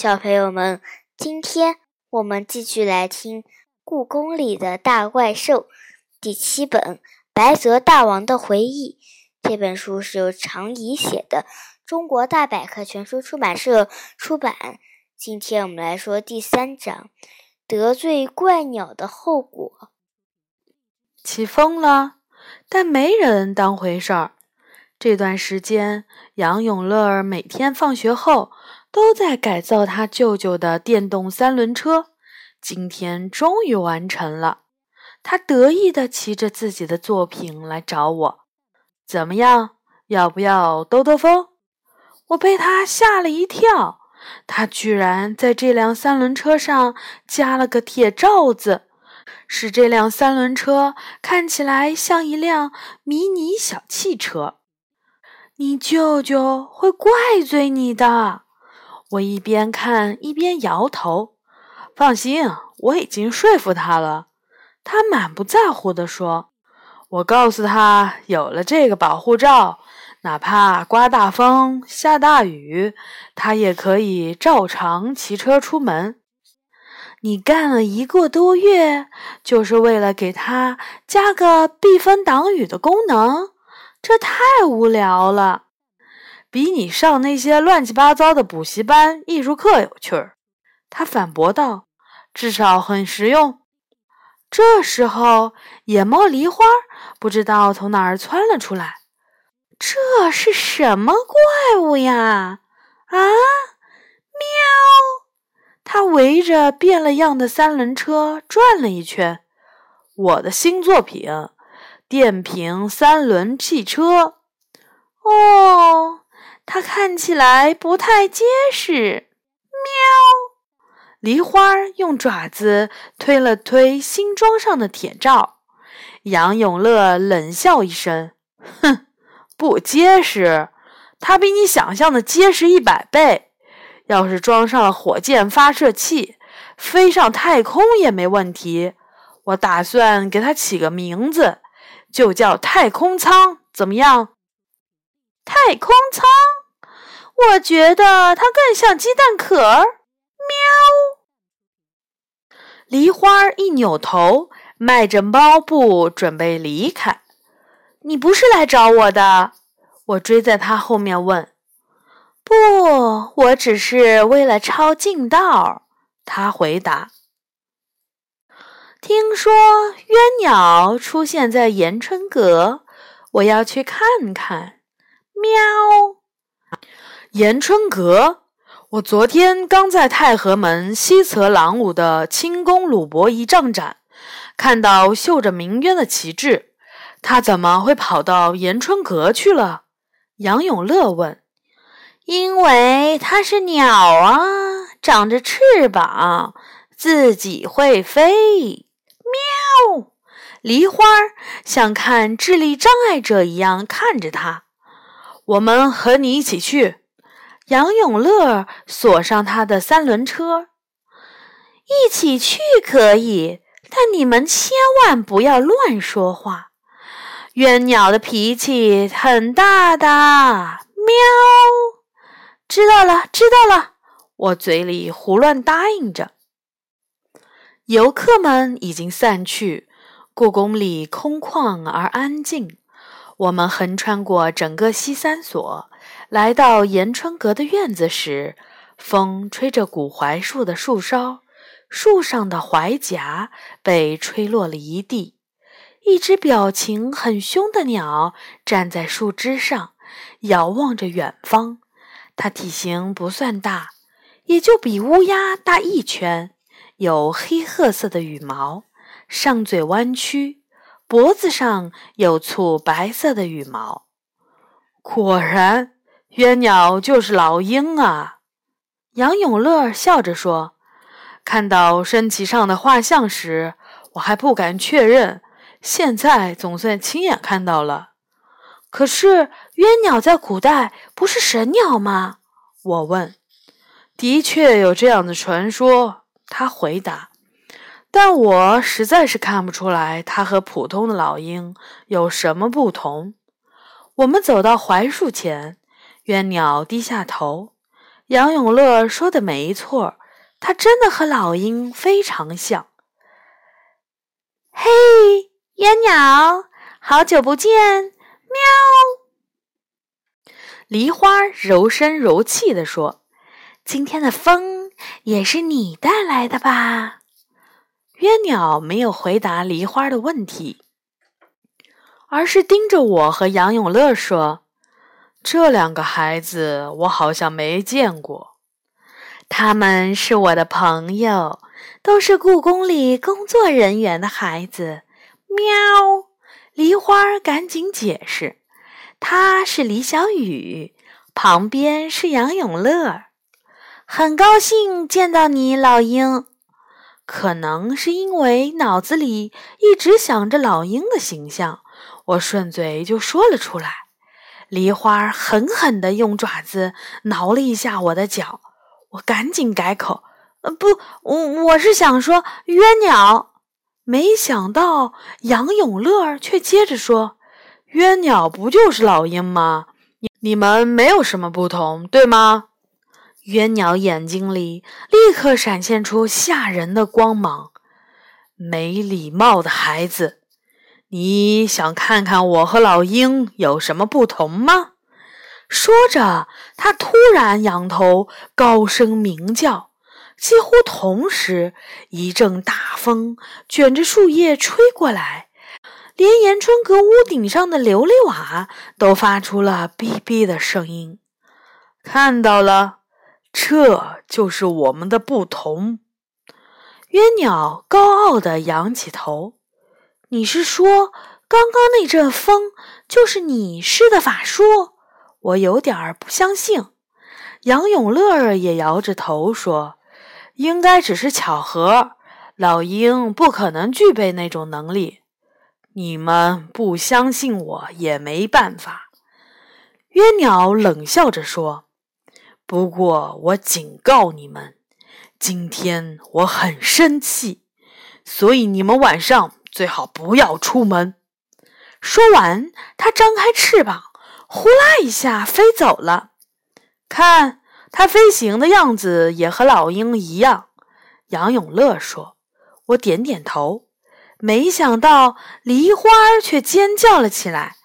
小朋友们，今天我们继续来听《故宫里的大怪兽》第七本《白泽大王的回忆》。这本书是由常怡写的，中国大百科全书出版社出版。今天我们来说第三章：得罪怪鸟的后果。起风了，但没人当回事儿。这段时间，杨永乐每天放学后都在改造他舅舅的电动三轮车。今天终于完成了，他得意地骑着自己的作品来找我。怎么样？要不要兜兜风？我被他吓了一跳，他居然在这辆三轮车上加了个铁罩子，使这辆三轮车看起来像一辆迷你小汽车。你舅舅会怪罪你的。我一边看一边摇头。放心，我已经说服他了。他满不在乎地说：“我告诉他，有了这个保护罩，哪怕刮大风、下大雨，他也可以照常骑车出门。”你干了一个多月，就是为了给他加个避风挡雨的功能？这太无聊了，比你上那些乱七八糟的补习班、艺术课有趣儿。他反驳道：“至少很实用。”这时候，野猫梨花不知道从哪儿窜了出来。这是什么怪物呀？啊！喵！它围着变了样的三轮车转了一圈。我的新作品。电瓶三轮汽车，哦，它看起来不太结实。喵！梨花用爪子推了推新装上的铁罩。杨永乐冷笑一声：“哼，不结实？它比你想象的结实一百倍。要是装上了火箭发射器，飞上太空也没问题。我打算给它起个名字。”就叫太空舱，怎么样？太空舱，我觉得它更像鸡蛋壳。喵！梨花一扭头，迈着猫步准备离开。你不是来找我的？我追在他后面问。不，我只是为了抄近道。他回答。听说鸳鸟出现在延春阁，我要去看看。喵！延春阁，我昨天刚在太和门西侧廊庑的清宫鲁伯仪仗展看到绣着鸣冤的旗帜，他怎么会跑到延春阁去了？杨永乐问。因为它是鸟啊，长着翅膀，自己会飞。喵！梨花像看智力障碍者一样看着他。我们和你一起去。杨永乐锁上他的三轮车。一起去可以，但你们千万不要乱说话。冤鸟的脾气很大的。喵！知道了，知道了。我嘴里胡乱答应着。游客们已经散去，故宫里空旷而安静。我们横穿过整个西三所，来到延春阁的院子时，风吹着古槐树的树梢，树上的槐荚被吹落了一地。一只表情很凶的鸟站在树枝上，遥望着远方。它体型不算大，也就比乌鸦大一圈。有黑褐色的羽毛，上嘴弯曲，脖子上有簇白色的羽毛。果然，冤鸟就是老鹰啊！杨永乐笑着说：“看到升旗上的画像时，我还不敢确认，现在总算亲眼看到了。可是，冤鸟在古代不是神鸟吗？”我问。“的确有这样的传说。”他回答：“但我实在是看不出来，它和普通的老鹰有什么不同。”我们走到槐树前，鸢鸟低下头，杨永乐说的没错，他真的和老鹰非常像。嘿，鸳鸟，好久不见！喵。梨花柔声柔气地说：“今天的风也是你带来的吧？”鸳鸟没有回答梨花的问题，而是盯着我和杨永乐说：“这两个孩子我好像没见过，他们是我的朋友，都是故宫里工作人员的孩子。”喵！梨花赶紧解释：“他是李小雨，旁边是杨永乐，很高兴见到你，老鹰。”可能是因为脑子里一直想着老鹰的形象，我顺嘴就说了出来。梨花狠狠地用爪子挠了一下我的脚，我赶紧改口：“呃，不，我我是想说约鸟。”没想到杨永乐却接着说：“约鸟不就是老鹰吗？你你们没有什么不同，对吗？”鸳鸟眼睛里立刻闪现出吓人的光芒。没礼貌的孩子，你想看看我和老鹰有什么不同吗？说着，他突然仰头高声鸣叫。几乎同时，一阵大风卷着树叶吹过来，连延春阁屋顶上的琉璃瓦都发出了哔哔的声音。看到了。这就是我们的不同。鸳鸟高傲地仰起头：“你是说，刚刚那阵风就是你施的法术？”我有点儿不相信。杨永乐也摇着头说：“应该只是巧合，老鹰不可能具备那种能力。你们不相信我也没办法。”约鸟冷笑着说。不过，我警告你们，今天我很生气，所以你们晚上最好不要出门。说完，它张开翅膀，呼啦一下飞走了。看，它飞行的样子也和老鹰一样。杨永乐说：“我点点头。”没想到，梨花却尖叫了起来：“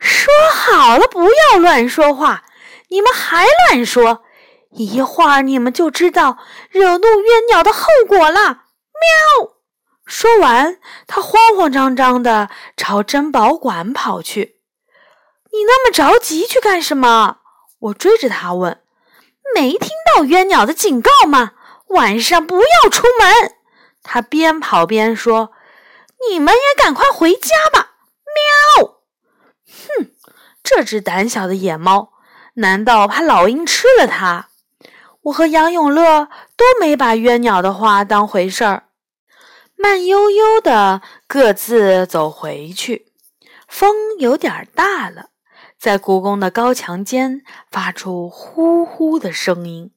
说好了，不要乱说话，你们还乱说！”一会儿你们就知道惹怒鸳鸟的后果了。喵！说完，他慌慌张张地朝珍宝馆跑去。你那么着急去干什么？我追着他问。没听到鸳鸟的警告吗？晚上不要出门。他边跑边说。你们也赶快回家吧。喵！哼，这只胆小的野猫，难道怕老鹰吃了它？我和杨永乐都没把鸳鸟的话当回事儿，慢悠悠的各自走回去。风有点大了，在故宫的高墙间发出呼呼的声音。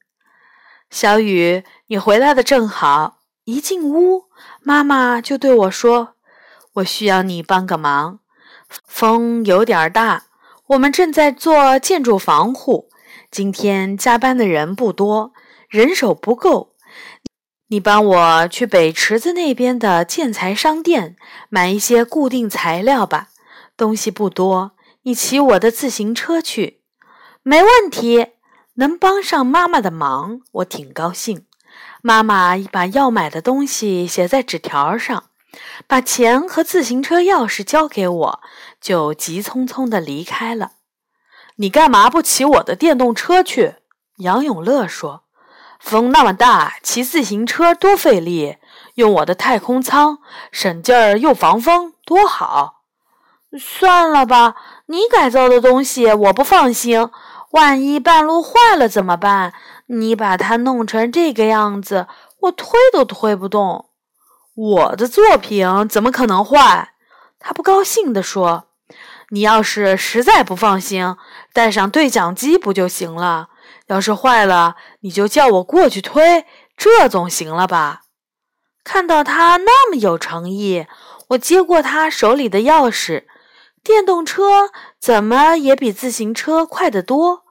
小雨，你回来的正好。一进屋，妈妈就对我说：“我需要你帮个忙。风有点大，我们正在做建筑防护。”今天加班的人不多，人手不够，你帮我去北池子那边的建材商店买一些固定材料吧。东西不多，你骑我的自行车去，没问题。能帮上妈妈的忙，我挺高兴。妈妈把要买的东西写在纸条上，把钱和自行车钥匙交给我，就急匆匆地离开了。你干嘛不骑我的电动车去？杨永乐说：“风那么大，骑自行车多费力，用我的太空舱省劲儿又防风，多好。”算了吧，你改造的东西我不放心，万一半路坏了怎么办？你把它弄成这个样子，我推都推不动。我的作品怎么可能坏？他不高兴地说。你要是实在不放心，带上对讲机不就行了？要是坏了，你就叫我过去推，这总行了吧？看到他那么有诚意，我接过他手里的钥匙。电动车怎么也比自行车快得多。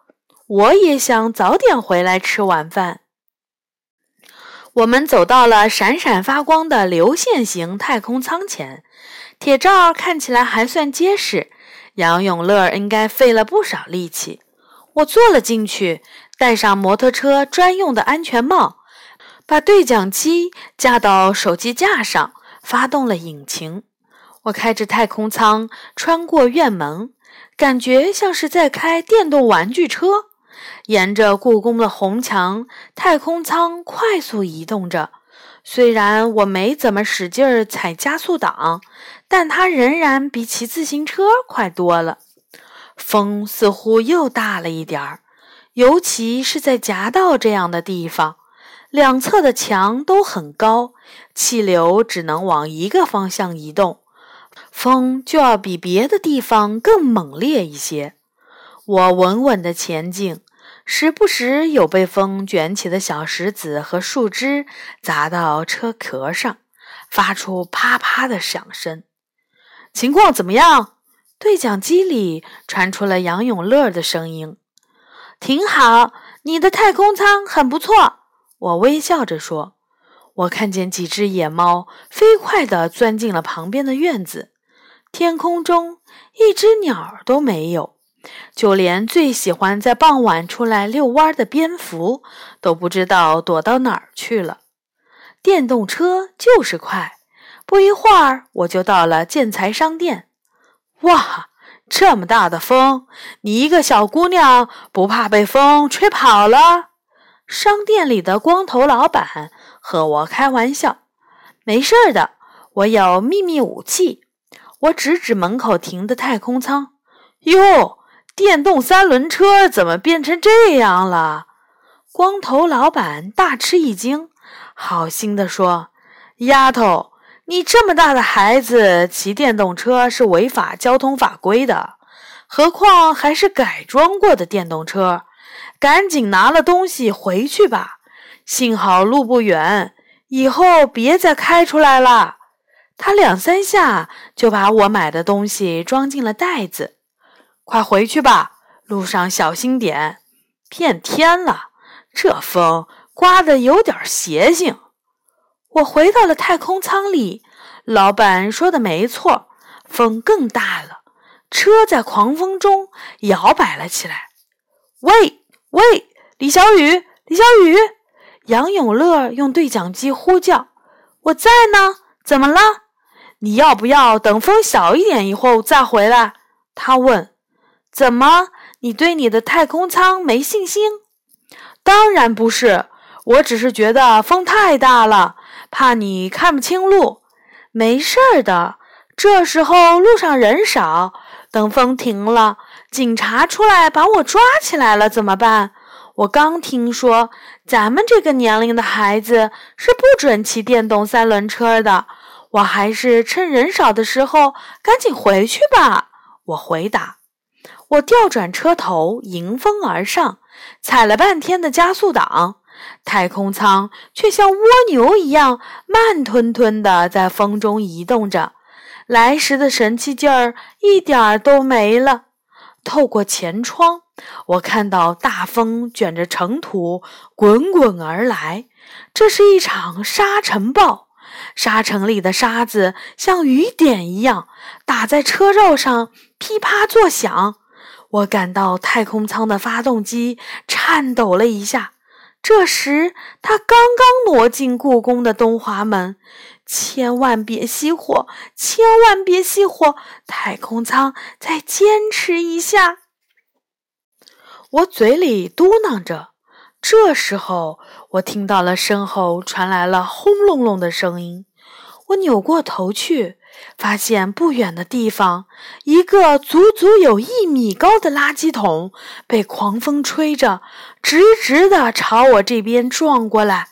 我也想早点回来吃晚饭。我们走到了闪闪发光的流线型太空舱前，铁罩看起来还算结实。杨永乐应该费了不少力气。我坐了进去，戴上摩托车专用的安全帽，把对讲机架到手机架上，发动了引擎。我开着太空舱穿过院门，感觉像是在开电动玩具车。沿着故宫的红墙，太空舱快速移动着。虽然我没怎么使劲儿踩加速档，但它仍然比骑自行车快多了。风似乎又大了一点儿，尤其是在夹道这样的地方，两侧的墙都很高，气流只能往一个方向移动，风就要比别的地方更猛烈一些。我稳稳地前进。时不时有被风卷起的小石子和树枝砸到车壳上，发出啪啪的响声。情况怎么样？对讲机里传出了杨永乐的声音：“挺好，你的太空舱很不错。”我微笑着说：“我看见几只野猫飞快地钻进了旁边的院子，天空中一只鸟都没有。”就连最喜欢在傍晚出来遛弯的蝙蝠都不知道躲到哪儿去了。电动车就是快，不一会儿我就到了建材商店。哇，这么大的风，你一个小姑娘不怕被风吹跑了？商店里的光头老板和我开玩笑：“没事的，我有秘密武器。”我指指门口停的太空舱，哟。电动三轮车怎么变成这样了？光头老板大吃一惊，好心地说：“丫头，你这么大的孩子骑电动车是违法交通法规的，何况还是改装过的电动车。赶紧拿了东西回去吧。幸好路不远，以后别再开出来了。”他两三下就把我买的东西装进了袋子。快回去吧，路上小心点。变天了，这风刮得有点邪性。我回到了太空舱里，老板说的没错，风更大了，车在狂风中摇摆了起来。喂喂，李小雨，李小雨！杨永乐用对讲机呼叫：“我在呢，怎么了？你要不要等风小一点以后再回来？”他问。怎么？你对你的太空舱没信心？当然不是，我只是觉得风太大了，怕你看不清路。没事儿的，这时候路上人少，等风停了，警察出来把我抓起来了怎么办？我刚听说，咱们这个年龄的孩子是不准骑电动三轮车的。我还是趁人少的时候赶紧回去吧。我回答。我调转车头，迎风而上，踩了半天的加速档，太空舱却像蜗牛一样慢吞吞地在风中移动着，来时的神气劲儿一点儿都没了。透过前窗，我看到大风卷着尘土滚滚而来，这是一场沙尘暴，沙尘里的沙子像雨点一样打在车罩上，噼啪作响。我感到太空舱的发动机颤抖了一下。这时，他刚刚挪进故宫的东华门。千万别熄火！千万别熄火！太空舱再坚持一下。我嘴里嘟囔着。这时候，我听到了身后传来了轰隆隆的声音。我扭过头去。发现不远的地方，一个足足有一米高的垃圾桶被狂风吹着，直直地朝我这边撞过来。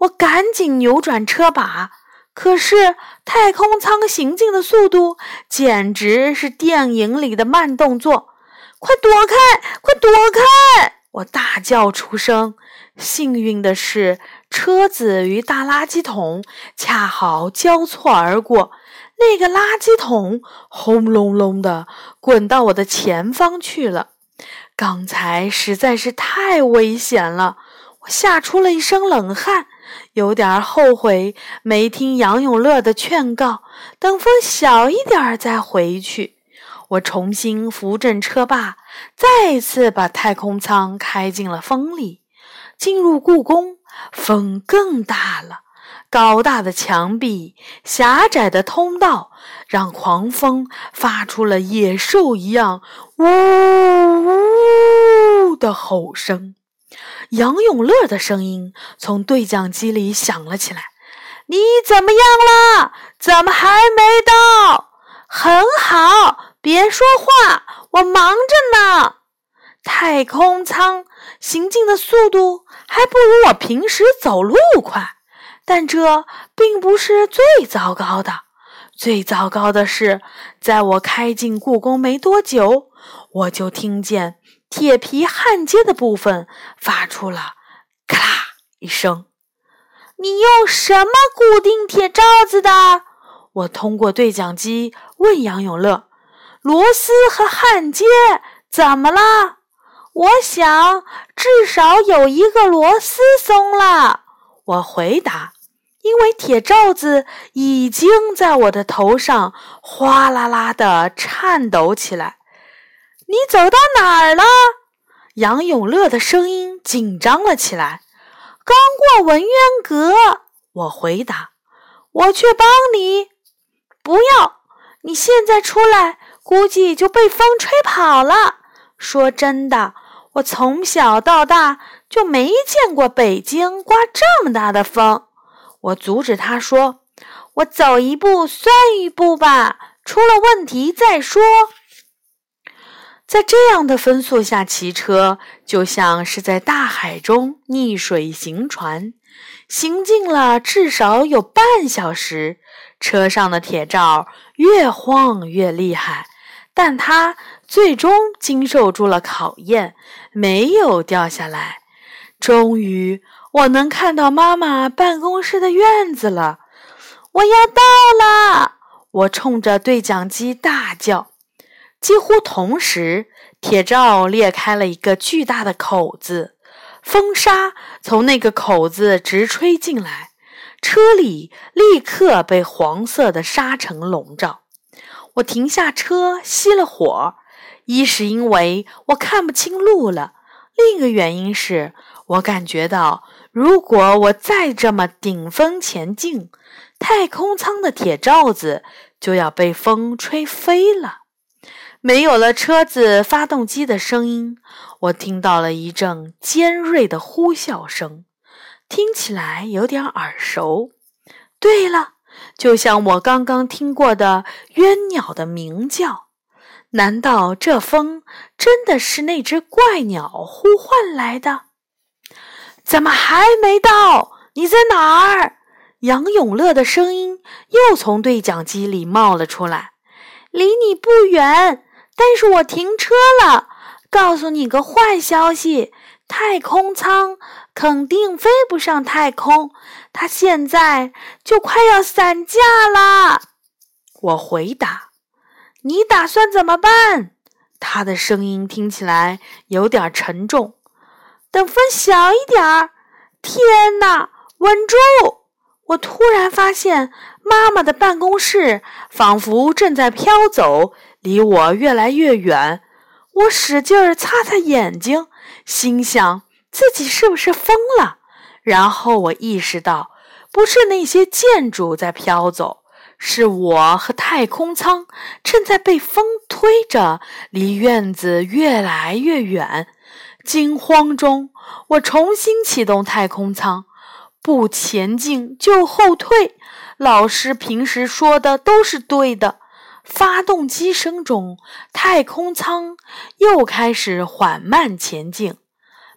我赶紧扭转车把，可是太空舱行进的速度简直是电影里的慢动作。快躲开！快躲开！我大叫出声。幸运的是，车子与大垃圾桶恰好交错而过。那个垃圾桶轰隆隆的滚到我的前方去了，刚才实在是太危险了，我吓出了一身冷汗，有点后悔没听杨永乐的劝告，等风小一点再回去。我重新扶正车把，再次把太空舱开进了风里。进入故宫，风更大了。高大的墙壁，狭窄的通道，让狂风发出了野兽一样“呜呜”的吼声。杨永乐的声音从对讲机里响了起来：“你怎么样了？怎么还没到？很好，别说话，我忙着呢。太空舱行进的速度还不如我平时走路快。”但这并不是最糟糕的，最糟糕的是，在我开进故宫没多久，我就听见铁皮焊接的部分发出了“咔啦”一声。你用什么固定铁罩子的？我通过对讲机问杨永乐：“螺丝和焊接怎么了？”我想，至少有一个螺丝松了。我回答。因为铁罩子已经在我的头上哗啦啦地颤抖起来。你走到哪儿了？杨永乐的声音紧张了起来。刚过文渊阁，我回答。我去帮你。不要！你现在出来，估计就被风吹跑了。说真的，我从小到大就没见过北京刮这么大的风。我阻止他说：“我走一步算一步吧，出了问题再说。”在这样的风速下骑车，就像是在大海中逆水行船，行进了至少有半小时。车上的铁罩越晃越厉害，但它最终经受住了考验，没有掉下来。终于。我能看到妈妈办公室的院子了，我要到了！我冲着对讲机大叫。几乎同时，铁罩裂开了一个巨大的口子，风沙从那个口子直吹进来，车里立刻被黄色的沙尘笼罩。我停下车，熄了火，一是因为我看不清路了，另一个原因是我感觉到。如果我再这么顶风前进，太空舱的铁罩子就要被风吹飞了。没有了车子发动机的声音，我听到了一阵尖锐的呼啸声，听起来有点耳熟。对了，就像我刚刚听过的鸢鸟的鸣叫。难道这风真的是那只怪鸟呼唤来的？怎么还没到？你在哪儿？杨永乐的声音又从对讲机里冒了出来。离你不远，但是我停车了。告诉你个坏消息，太空舱肯定飞不上太空，它现在就快要散架了。我回答：“你打算怎么办？”他的声音听起来有点沉重。等风小一点儿！天哪，稳住！我突然发现妈妈的办公室仿佛正在飘走，离我越来越远。我使劲儿擦擦眼睛，心想自己是不是疯了？然后我意识到，不是那些建筑在飘走，是我和太空舱正在被风推着，离院子越来越远。惊慌中，我重新启动太空舱，不前进就后退。老师平时说的都是对的。发动机声中，太空舱又开始缓慢前进。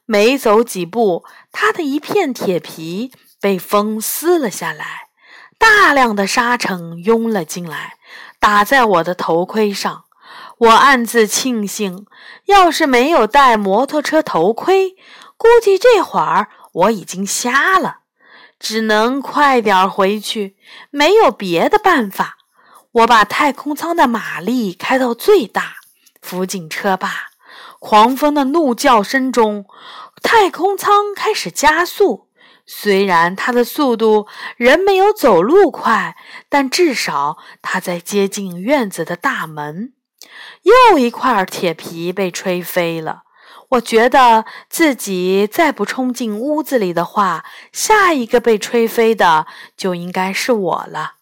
没走几步，它的一片铁皮被风撕了下来，大量的沙尘涌了进来，打在我的头盔上。我暗自庆幸，要是没有戴摩托车头盔，估计这会儿我已经瞎了。只能快点回去，没有别的办法。我把太空舱的马力开到最大，扶紧车把，狂风的怒叫声中，太空舱开始加速。虽然它的速度仍没有走路快，但至少它在接近院子的大门。又一块铁皮被吹飞了。我觉得自己再不冲进屋子里的话，下一个被吹飞的就应该是我了。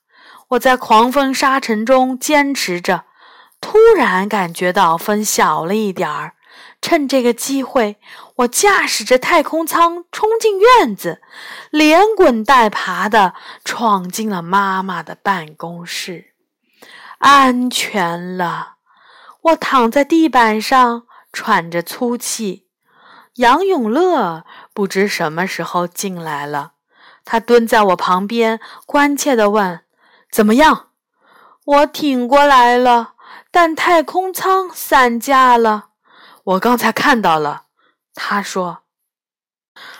我在狂风沙尘中坚持着，突然感觉到风小了一点儿。趁这个机会，我驾驶着太空舱冲进院子，连滚带爬的闯进了妈妈的办公室。安全了，我躺在地板上。喘着粗气，杨永乐不知什么时候进来了。他蹲在我旁边，关切地问：“怎么样？”我挺过来了，但太空舱散架了。我刚才看到了。他说：“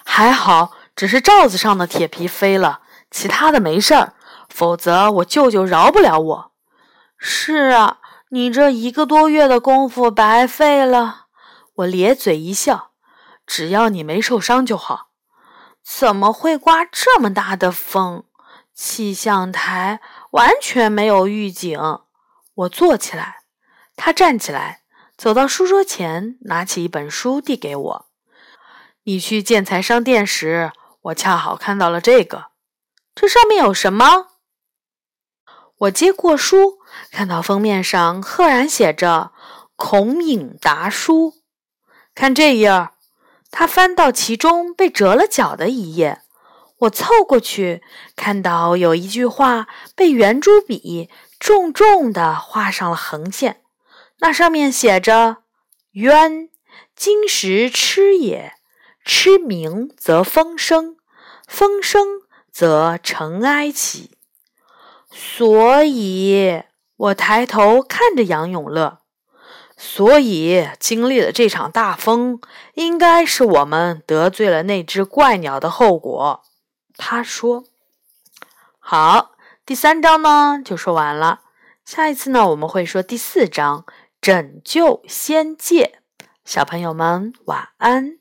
还好，只是罩子上的铁皮飞了，其他的没事儿。否则我舅舅饶不了我。”是啊，你这一个多月的功夫白费了。我咧嘴一笑，只要你没受伤就好。怎么会刮这么大的风？气象台完全没有预警。我坐起来，他站起来，走到书桌前，拿起一本书递给我。你去建材商店时，我恰好看到了这个。这上面有什么？我接过书，看到封面上赫然写着“孔颖达书”。看这页，他翻到其中被折了角的一页。我凑过去，看到有一句话被圆珠笔重重地画上了横线。那上面写着：“渊，金石吃也。吃鸣则风生，风生则尘埃起。”所以，我抬头看着杨永乐。所以，经历了这场大风，应该是我们得罪了那只怪鸟的后果。他说：“好，第三章呢就说完了。下一次呢，我们会说第四章拯救仙界。小朋友们，晚安。”